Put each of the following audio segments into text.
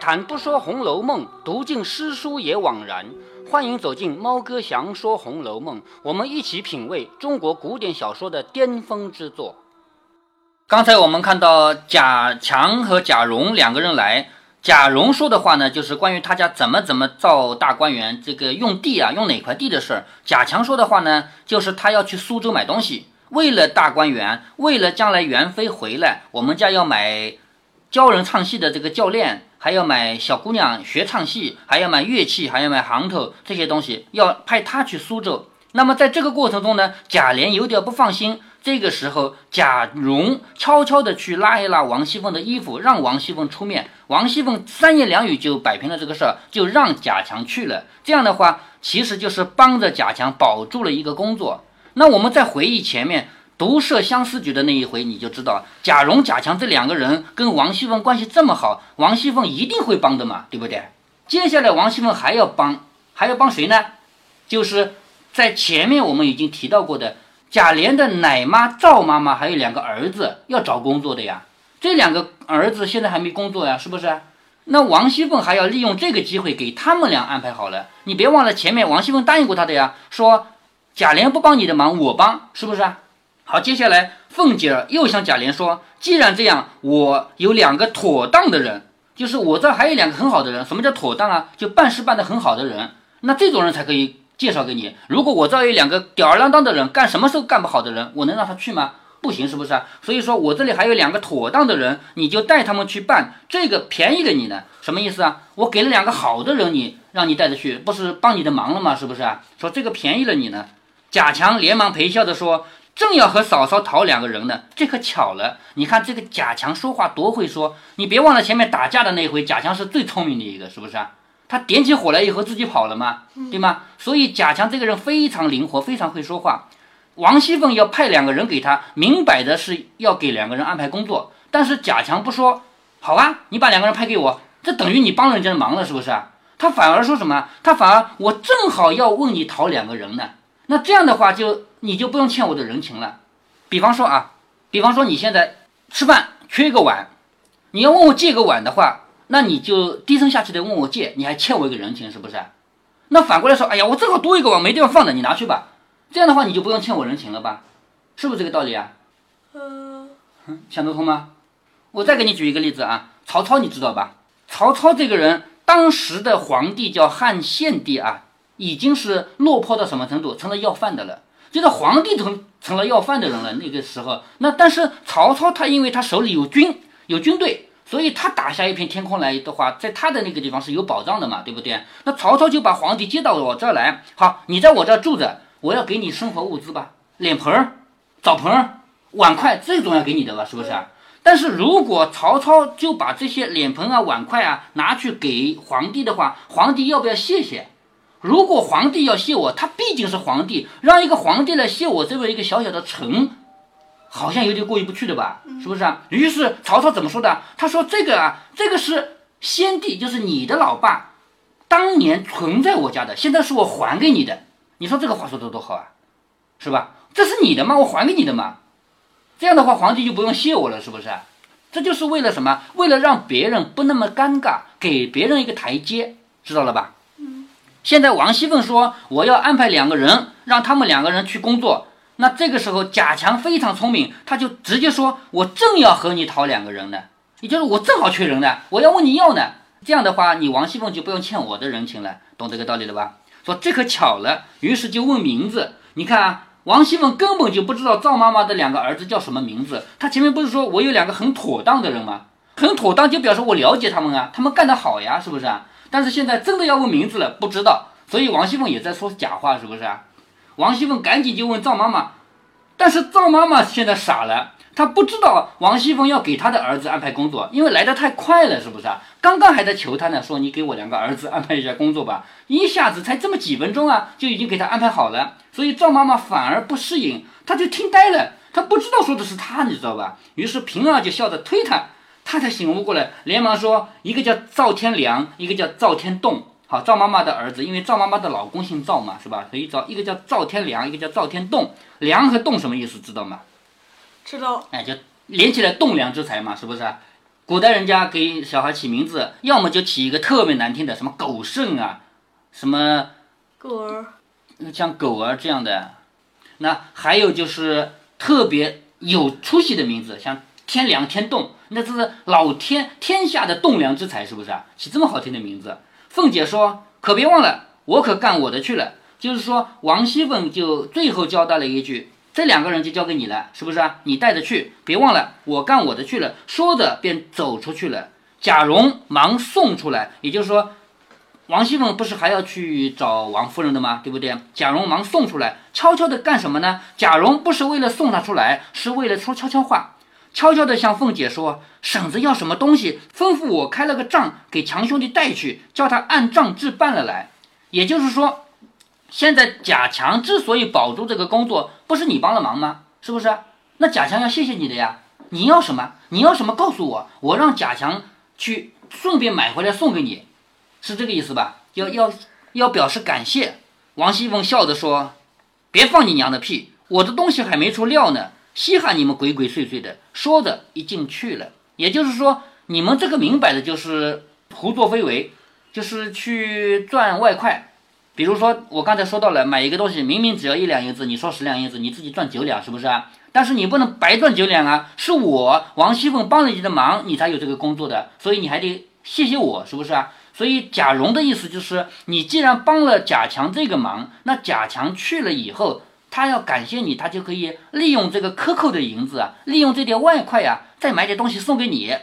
谈不说《红楼梦》，读尽诗书也枉然。欢迎走进猫哥祥说《红楼梦》，我们一起品味中国古典小说的巅峰之作。刚才我们看到贾强和贾蓉两个人来，贾蓉说的话呢，就是关于他家怎么怎么造大观园，这个用地啊，用哪块地的事儿。贾强说的话呢，就是他要去苏州买东西，为了大观园，为了将来元妃回来，我们家要买教人唱戏的这个教练。还要买小姑娘学唱戏，还要买乐器，还要买行头这些东西，要派他去苏州。那么在这个过程中呢，贾琏有点不放心。这个时候，贾蓉悄悄地去拉一拉王熙凤的衣服，让王熙凤出面。王熙凤三言两语就摆平了这个事儿，就让贾强去了。这样的话，其实就是帮着贾强保住了一个工作。那我们再回忆前面。毒设相思局的那一回，你就知道贾蓉、贾强这两个人跟王熙凤关系这么好，王熙凤一定会帮的嘛，对不对？接下来王熙凤还要帮，还要帮谁呢？就是在前面我们已经提到过的贾琏的奶妈赵妈妈，还有两个儿子要找工作的呀。这两个儿子现在还没工作呀，是不是？那王熙凤还要利用这个机会给他们俩安排好了。你别忘了前面王熙凤答应过他的呀，说贾琏不帮你的忙，我帮，是不是？好，接下来凤姐儿又向贾琏说：“既然这样，我有两个妥当的人，就是我这还有两个很好的人。什么叫妥当啊？就办事办得很好的人，那这种人才可以介绍给你。如果我这有两个吊儿郎当的人，干什么事干不好的人，我能让他去吗？不行，是不是？所以说我这里还有两个妥当的人，你就带他们去办，这个便宜了你呢。什么意思啊？我给了两个好的人，你让你带着去，不是帮你的忙了吗？是不是啊？说这个便宜了你呢。”贾强连忙陪笑着说。正要和嫂嫂讨两个人呢，这可巧了。你看这个贾强说话多会说，你别忘了前面打架的那回，贾强是最聪明的一个，是不是啊？他点起火来以后自己跑了嘛，对吗？所以贾强这个人非常灵活，非常会说话。王熙凤要派两个人给他，明摆着是要给两个人安排工作，但是贾强不说，好啊，你把两个人派给我，这等于你帮人家的忙了，是不是啊？他反而说什么？他反而我正好要问你讨两个人呢。那这样的话，就你就不用欠我的人情了。比方说啊，比方说你现在吃饭缺一个碗，你要问我借个碗的话，那你就低声下气的问我借，你还欠我一个人情，是不是？那反过来说，哎呀，我正好多一个碗没地方放的，你拿去吧。这样的话，你就不用欠我人情了吧？是不是这个道理啊？嗯，想得通吗？我再给你举一个例子啊，曹操你知道吧？曹操这个人，当时的皇帝叫汉献帝啊。已经是落魄到什么程度，成了要饭的了。就是皇帝成成了要饭的人了。那个时候，那但是曹操他因为他手里有军有军队，所以他打下一片天空来的话，在他的那个地方是有保障的嘛，对不对？那曹操就把皇帝接到我这儿来，好，你在我这儿住着，我要给你生活物资吧，脸盆儿、澡盆儿、碗筷，这种要给你的吧，是不是？但是如果曹操就把这些脸盆啊、碗筷啊拿去给皇帝的话，皇帝要不要谢谢？如果皇帝要谢我，他毕竟是皇帝，让一个皇帝来谢我这么一个小小的臣，好像有点过意不去的吧？是不是啊？于是曹操怎么说的？他说：“这个啊，这个是先帝，就是你的老爸，当年存在我家的，现在是我还给你的。你说这个话说的多好啊，是吧？这是你的吗？我还给你的嘛。这样的话，皇帝就不用谢我了，是不是？这就是为了什么？为了让别人不那么尴尬，给别人一个台阶，知道了吧？”现在王熙凤说我要安排两个人，让他们两个人去工作。那这个时候贾强非常聪明，他就直接说：“我正要和你讨两个人呢，也就是我正好缺人呢，我要问你要呢。这样的话，你王熙凤就不用欠我的人情了，懂这个道理了吧？”说这可巧了，于是就问名字。你看啊，王熙凤根本就不知道赵妈妈的两个儿子叫什么名字。她前面不是说我有两个很妥当的人吗？很妥当就表示我了解他们啊，他们干得好呀，是不是啊？但是现在真的要问名字了，不知道，所以王熙凤也在说假话，是不是啊？王熙凤赶紧就问赵妈妈，但是赵妈妈现在傻了，她不知道王熙凤要给她的儿子安排工作，因为来的太快了，是不是啊？刚刚还在求她呢，说你给我两个儿子安排一下工作吧，一下子才这么几分钟啊，就已经给她安排好了，所以赵妈妈反而不适应，她就听呆了，她不知道说的是她，你知道吧？于是平儿就笑着推她。他才醒悟过来，连忙说：“一个叫赵天良，一个叫赵天栋。好，赵妈妈的儿子，因为赵妈妈的老公姓赵嘛，是吧？所以赵一个叫赵天良，一个叫赵天栋。良和栋什么意思？知道吗？知道。哎，就连起来栋梁之才嘛，是不是？古代人家给小孩起名字，要么就起一个特别难听的，什么狗剩啊，什么狗儿，像狗儿这样的。那还有就是特别有出息的名字，像天凉、天冻，那是老天天下的栋梁之才，是不是啊？起这么好听的名字。凤姐说：“可别忘了，我可干我的去了。”就是说，王熙凤就最后交代了一句。这两个人就交给你了，是不是啊？你带着去，别忘了我干我的去了。说着便走出去了。贾蓉忙送出来，也就是说，王熙凤不是还要去找王夫人的吗？对不对？贾蓉忙送出来，悄悄的干什么呢？贾蓉不是为了送她出来，是为了说悄悄话，悄悄地向凤姐说：“婶子要什么东西，吩咐我开了个账给强兄弟带去，叫他按账置办了来。”也就是说。现在贾强之所以保住这个工作，不是你帮了忙吗？是不是？那贾强要谢谢你的呀。你要什么？你要什么？告诉我，我让贾强去顺便买回来送给你，是这个意思吧？要要要表示感谢。王熙凤笑着说：“别放你娘的屁，我的东西还没出料呢，稀罕你们鬼鬼祟祟的。”说着一进去了。也就是说，你们这个明摆的就是胡作非为，就是去赚外快。比如说，我刚才说到了买一个东西，明明只要一两银子，你说十两银子，你自己赚九两，是不是啊？但是你不能白赚九两啊！是我王熙凤帮了你的忙，你才有这个工作的，所以你还得谢谢我，是不是啊？所以贾蓉的意思就是，你既然帮了贾强这个忙，那贾强去了以后，他要感谢你，他就可以利用这个克扣的银子啊，利用这点外快呀，再买点东西送给你。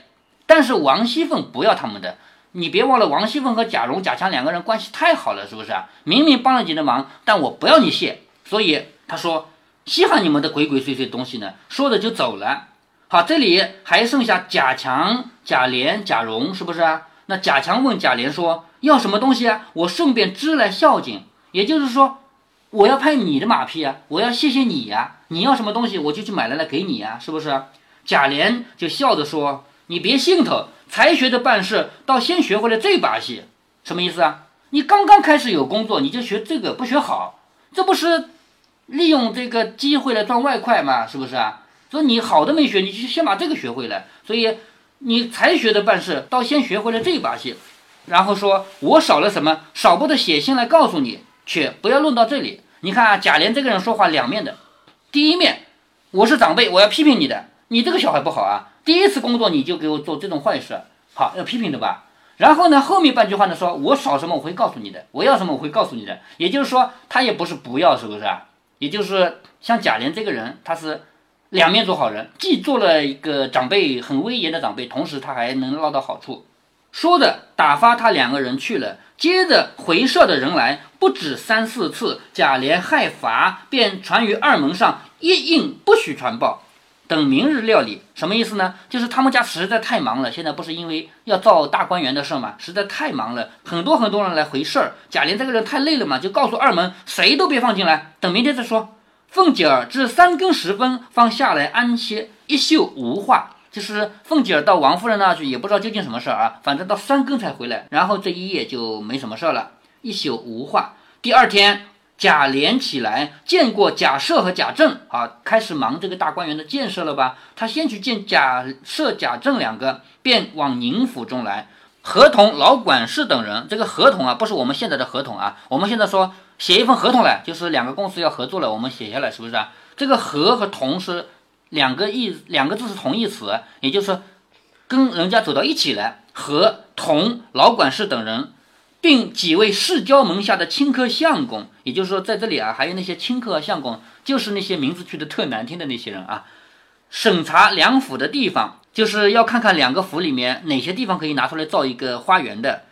但是王熙凤不要他们的。你别忘了，王熙凤和贾蓉、贾强两个人关系太好了，是不是啊？明明帮了你的忙，但我不要你谢，所以他说稀罕你们的鬼鬼祟祟东西呢。说着就走了。好，这里还剩下贾强、贾琏、贾蓉，是不是啊？那贾强问贾琏说：“要什么东西啊？我顺便支来孝敬。”也就是说，我要拍你的马屁啊，我要谢谢你呀。你要什么东西，我就去买来了给你呀，是不是？贾琏就笑着说：“你别心疼。”才学的办事，倒先学会了这把戏，什么意思啊？你刚刚开始有工作，你就学这个不学好，这不是利用这个机会来赚外快吗？是不是啊？所以你好的没学，你就先把这个学会了。所以你才学的办事，倒先学会了这把戏，然后说我少了什么，少不得写信来告诉你，却不要论到这里。你看啊，贾琏这个人说话两面的，第一面，我是长辈，我要批评你的，你这个小孩不好啊。第一次工作你就给我做这种坏事，好要批评的吧？然后呢，后面半句话呢，说我少什么我会告诉你的，我要什么我会告诉你的。也就是说，他也不是不要，是不是啊？也就是像贾琏这个人，他是两面做好人，既做了一个长辈很威严的长辈，同时他还能捞到好处。说着打发他两个人去了，接着回社的人来不止三四次，贾琏害罚，便传于二门上一应不许传报。等明日料理，什么意思呢？就是他们家实在太忙了，现在不是因为要造大观园的事嘛，实在太忙了，很多很多人来回事儿。贾琏这个人太累了嘛，就告诉二门，谁都别放进来，等明天再说。凤姐儿至三更时分方下来安歇，一宿无话。就是凤姐儿到王夫人那去，也不知道究竟什么事儿啊，反正到三更才回来，然后这一夜就没什么事儿了，一宿无话。第二天。贾琏起来见过贾赦和贾政，啊，开始忙这个大观园的建设了吧？他先去见贾赦、贾政两个，便往宁府中来，合同老管事等人。这个合同啊，不是我们现在的合同啊，我们现在说写一份合同来，就是两个公司要合作了，我们写下来，是不是啊？这个合和同是两个意，两个字是同义词，也就是跟人家走到一起来，和同老管事等人。并几位世交门下的清客相公，也就是说，在这里啊，还有那些清客相公，就是那些名字取得特难听的那些人啊。审查两府的地方，就是要看看两个府里面哪些地方可以拿出来造一个花园的。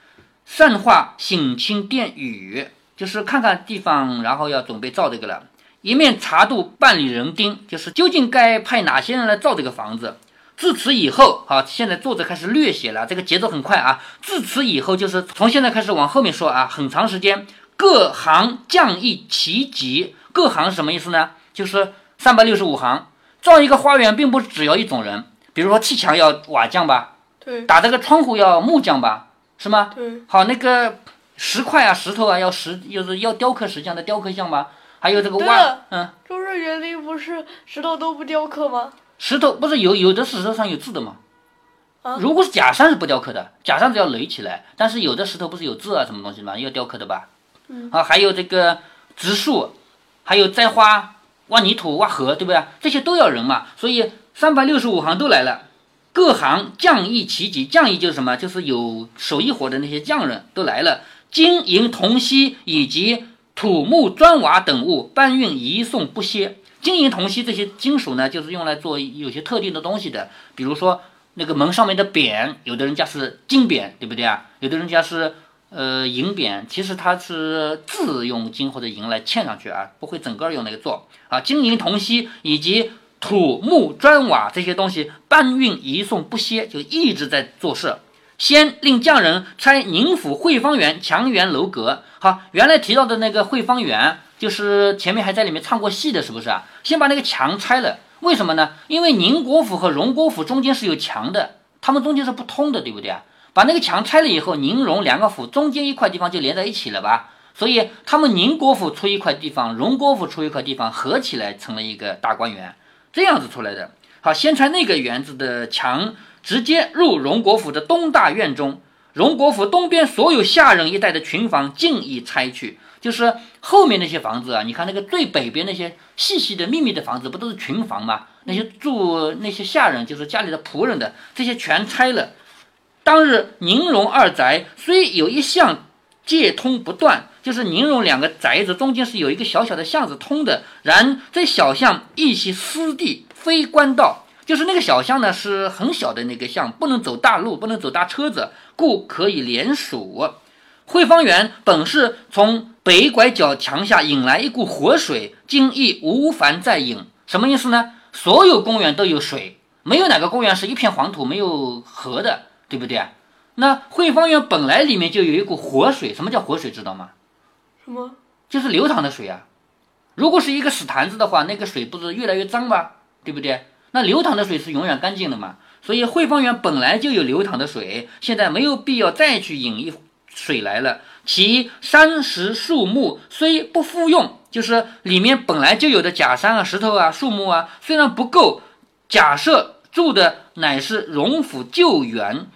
善化省亲殿宇，就是看看地方，然后要准备造这个了。一面查度办理人丁，就是究竟该派哪些人来造这个房子。自此以后，好，现在作者开始略写了，这个节奏很快啊。自此以后，就是从现在开始往后面说啊，很长时间，各行匠艺齐集。各行什么意思呢？就是三百六十五行，造一个花园，并不是只要一种人。比如说砌墙要瓦匠吧，对，打这个窗户要木匠吧，是吗？对。好，那个石块啊，石头啊，要石，就是要雕刻石匠的雕刻匠吧。还有这个挖，嗯，周日园林不是石头都不雕刻吗？石头不是有有的石头上有字的吗？如果是假山是不雕刻的，假山只要垒起来。但是有的石头不是有字啊什么东西吗？要雕刻的吧？嗯。啊，还有这个植树，还有栽花、挖泥土、挖河，对不对？这些都要人嘛。所以三百六十五行都来了，各行匠艺齐集。匠艺就是什么？就是有手艺活的那些匠人都来了。金银铜锡以及土木砖瓦等物搬运移送不歇。金银铜锡这些金属呢，就是用来做有些特定的东西的，比如说。那个门上面的匾，有的人家是金匾，对不对啊？有的人家是呃银匾，其实它是字用金或者银来嵌上去啊，不会整个用那个做啊。金银铜锡以及土木砖瓦这些东西搬运移送不歇，就一直在做事。先令匠人拆宁府汇芳园墙垣楼阁。好，原来提到的那个汇芳园，就是前面还在里面唱过戏的，是不是啊？先把那个墙拆了。为什么呢？因为宁国府和荣国府中间是有墙的，他们中间是不通的，对不对啊？把那个墙拆了以后，宁荣两个府中间一块地方就连在一起了吧？所以他们宁国府出一块地方，荣国府出一块地方，合起来成了一个大观园，这样子出来的。好，先拆那个园子的墙，直接入荣国府的东大院中。荣国府东边所有下人一带的群房尽已拆去。就是后面那些房子啊，你看那个最北边那些细细的、密密的房子，不都是群房吗？那些住那些下人，就是家里的仆人的，这些全拆了。当日宁荣二宅虽有一巷借通不断，就是宁荣两个宅子中间是有一个小小的巷子通的，然这小巷一系私地，非官道。就是那个小巷呢，是很小的那个巷，不能走大路，不能走大车子，故可以连署。汇芳园本是从北拐角墙下引来一股活水，今亦无凡再引，什么意思呢？所有公园都有水，没有哪个公园是一片黄土没有河的，对不对啊？那汇芳园本来里面就有一股活水，什么叫活水？知道吗？什么？就是流淌的水啊。如果是一个死坛子的话，那个水不是越来越脏吗？对不对？那流淌的水是永远干净的嘛。所以汇芳园本来就有流淌的水，现在没有必要再去引一。水来了，其山石树木虽不复用，就是里面本来就有的假山啊、石头啊、树木啊，虽然不够，假设住的乃是荣府旧园，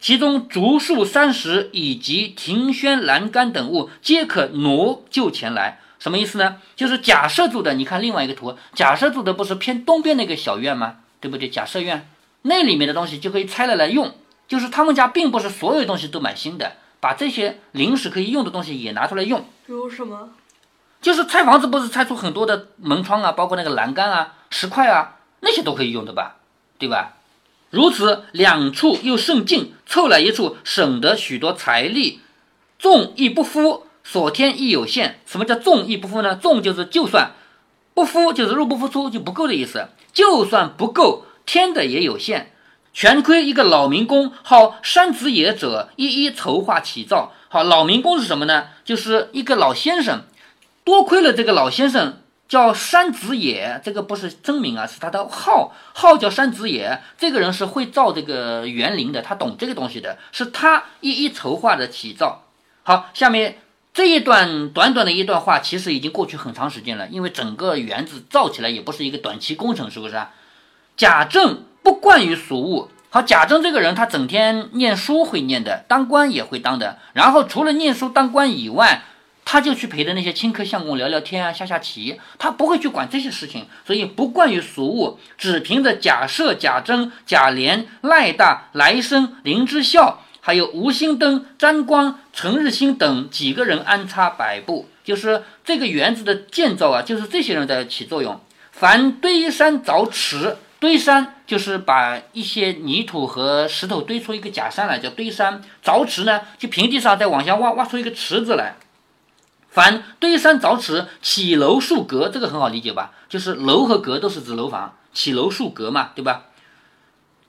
其中竹树、山石以及庭轩栏杆等物，皆可挪就前来。什么意思呢？就是假设住的，你看另外一个图，假设住的不是偏东边那个小院吗？对不对？假设院那里面的东西就可以拆了来用，就是他们家并不是所有东西都买新的。把这些临时可以用的东西也拿出来用，比如什么？就是拆房子不是拆出很多的门窗啊，包括那个栏杆啊、石块啊，那些都可以用的吧？对吧？如此两处又甚近，凑来一处，省得许多财力。众亦不敷，所添亦有限。什么叫众亦不敷呢？众就是就算不敷，就是入不敷出就不够的意思。就算不够，添的也有限。全亏一个老民工，好山子野者，一一筹划起造。好，老民工是什么呢？就是一个老先生，多亏了这个老先生叫山子野，这个不是真名啊，是他的号，号叫山子野。这个人是会造这个园林的，他懂这个东西的，是他一一筹划的起造。好，下面这一段短短的一段话，其实已经过去很长时间了，因为整个园子造起来也不是一个短期工程，是不是啊？贾政。不惯于俗物。好，贾政这个人，他整天念书会念的，当官也会当的。然后除了念书当官以外，他就去陪着那些青客相公聊聊天啊，下下棋。他不会去管这些事情，所以不惯于俗物，只凭着贾赦、贾珍、贾琏、赖大、来生、林之孝，还有吴兴登、张光、陈日新等几个人安插摆布，就是这个园子的建造啊，就是这些人在起作用。凡堆山凿池。堆山就是把一些泥土和石头堆出一个假山来，叫堆山。凿池呢，就平地上再往下挖，挖出一个池子来。凡堆山凿池，起楼树阁，这个很好理解吧？就是楼和阁都是指楼房，起楼树阁嘛，对吧？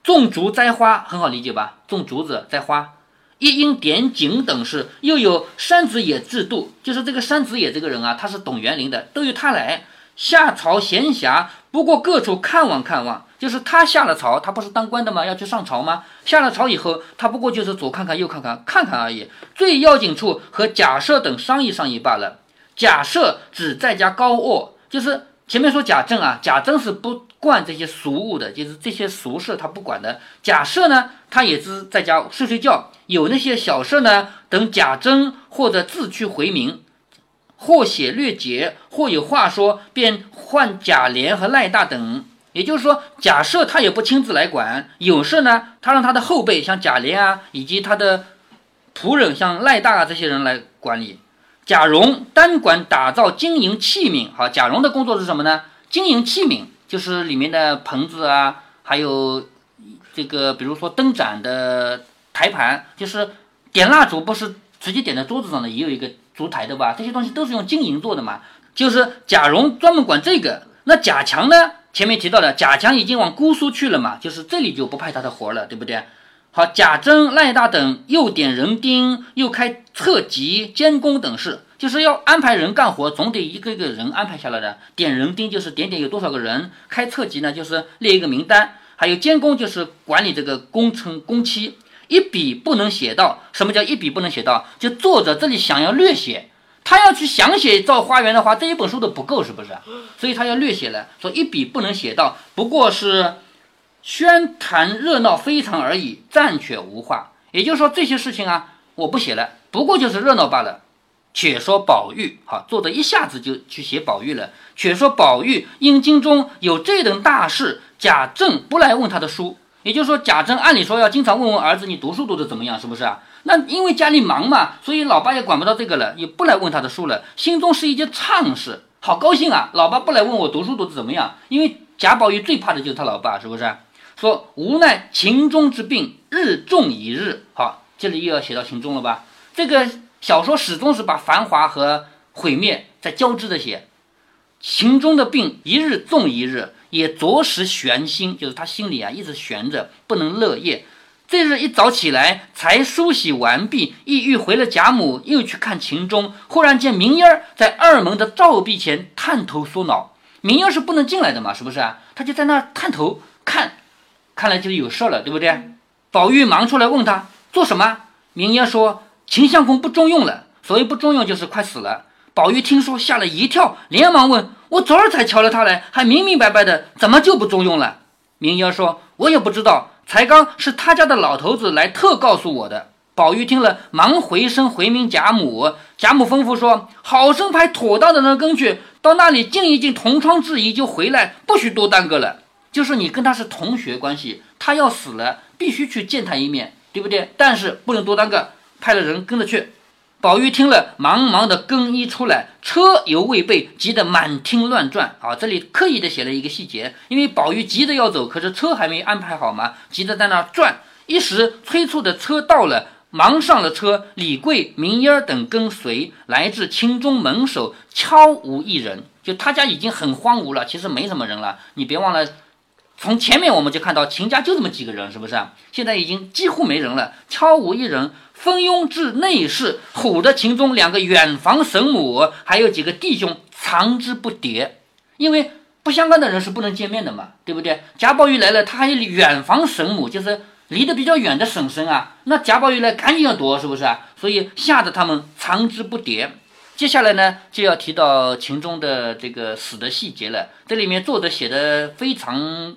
种竹栽花，很好理解吧？种竹子栽花。一应点景等事，又有山子野制度，就是这个山子野这个人啊，他是懂园林的，都由他来。下朝闲暇，不过各处看望看望，就是他下了朝，他不是当官的吗？要去上朝吗？下了朝以后，他不过就是左看看右看看，看看而已。最要紧处和贾赦等商议商议罢了。贾赦只在家高卧，就是前面说贾政啊，贾政是不惯这些俗物的，就是这些俗事他不管的。贾赦呢，他也是在家睡睡觉。有那些小事呢，等贾珍或者自去回明，或写略解，或有话说，便唤贾琏和赖大等。也就是说，贾赦他也不亲自来管，有事呢，他让他的后辈像贾琏啊，以及他的仆人像赖大啊这些人来管理。贾蓉单管打造金银器皿。好，贾蓉的工作是什么呢？金银器皿就是里面的盆子啊，还有这个，比如说灯盏的台盘，就是点蜡烛不是直接点在桌子上的，也有一个烛台的吧？这些东西都是用金银做的嘛。就是贾蓉专门管这个。那贾强呢？前面提到的，贾强已经往姑苏去了嘛，就是这里就不派他的活了，对不对？好，贾珍、赖大等又点人丁，又开册籍、监工等事，就是要安排人干活，总得一个一个人安排下来的。点人丁就是点点有多少个人，开册籍呢就是列一个名单，还有监工就是管理这个工程工期。一笔不能写到，什么叫一笔不能写到？就作者这里想要略写，他要去详写造花园的话，这一本书都不够，是不是？所以他要略写了，说一笔不能写到，不过是。宣谈热闹非常而已，暂且无话。也就是说，这些事情啊，我不写了，不过就是热闹罢了。且说宝玉，好，作者一下子就去写宝玉了。且说宝玉因京中有这等大事，贾政不来问他的书。也就是说，贾政按理说要经常问问儿子，你读书读得怎么样，是不是啊？那因为家里忙嘛，所以老爸也管不到这个了，也不来问他的书了。心中是一件畅事，好高兴啊！老爸不来问我读书读得怎么样，因为贾宝玉最怕的就是他老爸，是不是？说无奈秦钟之病日重一日，好，这里又要写到秦钟了吧？这个小说始终是把繁华和毁灭在交织着写。秦钟的病一日重一日，也着实悬心，就是他心里啊一直悬着，不能乐业。这日一早起来，才梳洗完毕，意欲回了贾母，又去看秦钟，忽然见明烟儿在二门的照壁前探头缩脑。明烟是不能进来的嘛，是不是啊？他就在那探头看。看来就有事了，对不对？宝玉忙出来问他做什么。明烟说秦相公不中用了，所以不中用就是快死了。宝玉听说吓了一跳，连忙问：“我昨儿才瞧了他来，还明明白白的，怎么就不中用了？”明烟说：“我也不知道，才刚是他家的老头子来特告诉我的。”宝玉听了，忙回身回明贾母。贾母吩咐说：“好生派妥当的人跟去，到那里静一静同窗之谊，就回来，不许多耽搁了。”就是你跟他是同学关系，他要死了，必须去见他一面，对不对？但是不能多耽搁，派了人跟着去。宝玉听了，忙忙的更衣出来，车犹未备，急得满厅乱转。啊，这里刻意的写了一个细节，因为宝玉急着要走，可是车还没安排好嘛，急着在那转。一时催促的车到了，忙上了车，李贵、明烟等跟随，来至清中门首，悄无一人。就他家已经很荒芜了，其实没什么人了。你别忘了。从前面我们就看到秦家就这么几个人，是不是？现在已经几乎没人了，悄无一人。蜂拥至内室，唬得秦钟两个远房神母还有几个弟兄藏之不迭，因为不相干的人是不能见面的嘛，对不对？贾宝玉来了，他还有远房神母，就是离得比较远的婶婶啊。那贾宝玉来赶紧要躲，是不是啊？所以吓得他们藏之不迭。接下来呢，就要提到秦钟的这个死的细节了。这里面作者写的非常。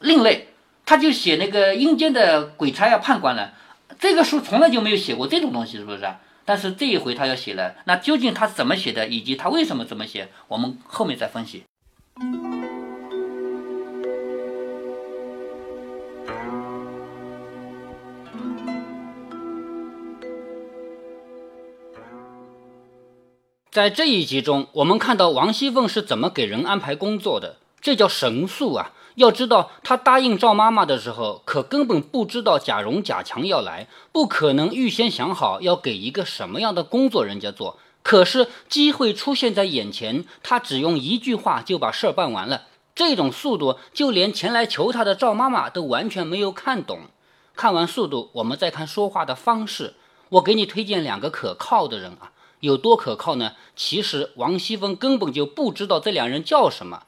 另类，他就写那个阴间的鬼差啊、判官了。这个书从来就没有写过这种东西，是不是？但是这一回他要写了，那究竟他怎么写的，以及他为什么这么写，我们后面再分析。在这一集中，我们看到王熙凤是怎么给人安排工作的，这叫神速啊！要知道，他答应赵妈妈的时候，可根本不知道贾蓉、贾强要来，不可能预先想好要给一个什么样的工作人家做。可是机会出现在眼前，他只用一句话就把事儿办完了。这种速度，就连前来求他的赵妈妈都完全没有看懂。看完速度，我们再看说话的方式。我给你推荐两个可靠的人啊，有多可靠呢？其实王熙凤根本就不知道这两人叫什么。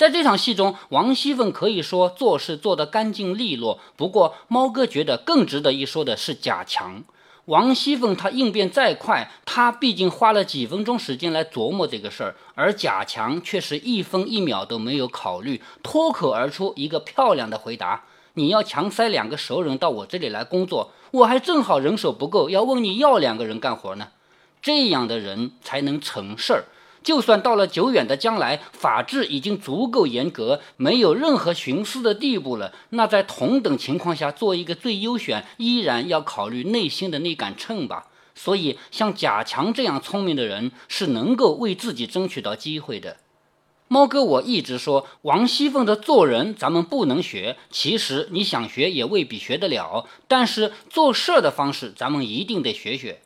在这场戏中，王熙凤可以说做事做得干净利落。不过，猫哥觉得更值得一说的是贾强。王熙凤她应变再快，她毕竟花了几分钟时间来琢磨这个事儿，而贾强却是一分一秒都没有考虑，脱口而出一个漂亮的回答：“你要强塞两个熟人到我这里来工作，我还正好人手不够，要问你要两个人干活呢。”这样的人才能成事儿。就算到了久远的将来，法治已经足够严格，没有任何徇私的地步了，那在同等情况下做一个最优选，依然要考虑内心的那杆秤吧。所以，像贾强这样聪明的人，是能够为自己争取到机会的。猫哥，我一直说王熙凤的做人咱们不能学，其实你想学也未必学得了，但是做事的方式咱们一定得学学。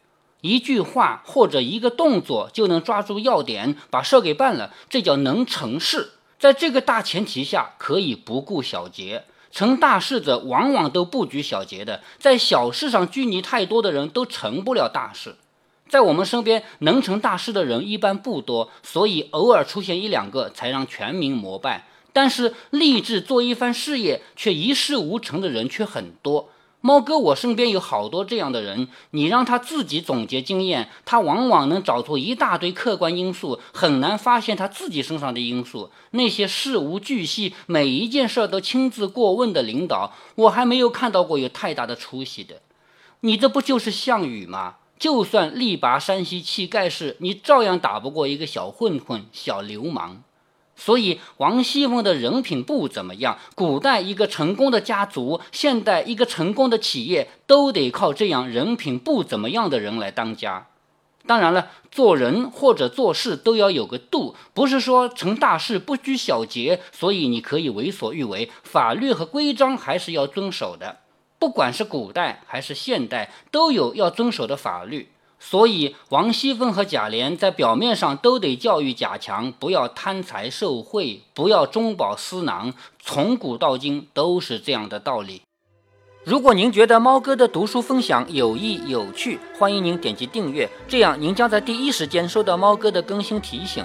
一句话或者一个动作就能抓住要点，把事儿给办了，这叫能成事。在这个大前提下，可以不顾小节。成大事者往往都不拘小节的，在小事上拘泥太多的人都成不了大事。在我们身边能成大事的人一般不多，所以偶尔出现一两个才让全民膜拜。但是立志做一番事业却一事无成的人却很多。猫哥，我身边有好多这样的人，你让他自己总结经验，他往往能找出一大堆客观因素，很难发现他自己身上的因素。那些事无巨细，每一件事都亲自过问的领导，我还没有看到过有太大的出息的。你这不就是项羽吗？就算力拔山兮气盖世，你照样打不过一个小混混、小流氓。所以，王熙凤的人品不怎么样。古代一个成功的家族，现代一个成功的企业，都得靠这样人品不怎么样的人来当家。当然了，做人或者做事都要有个度，不是说成大事不拘小节，所以你可以为所欲为。法律和规章还是要遵守的，不管是古代还是现代，都有要遵守的法律。所以，王熙凤和贾琏在表面上都得教育贾强，不要贪财受贿，不要中饱私囊。从古到今都是这样的道理。如果您觉得猫哥的读书分享有益有趣，欢迎您点击订阅，这样您将在第一时间收到猫哥的更新提醒。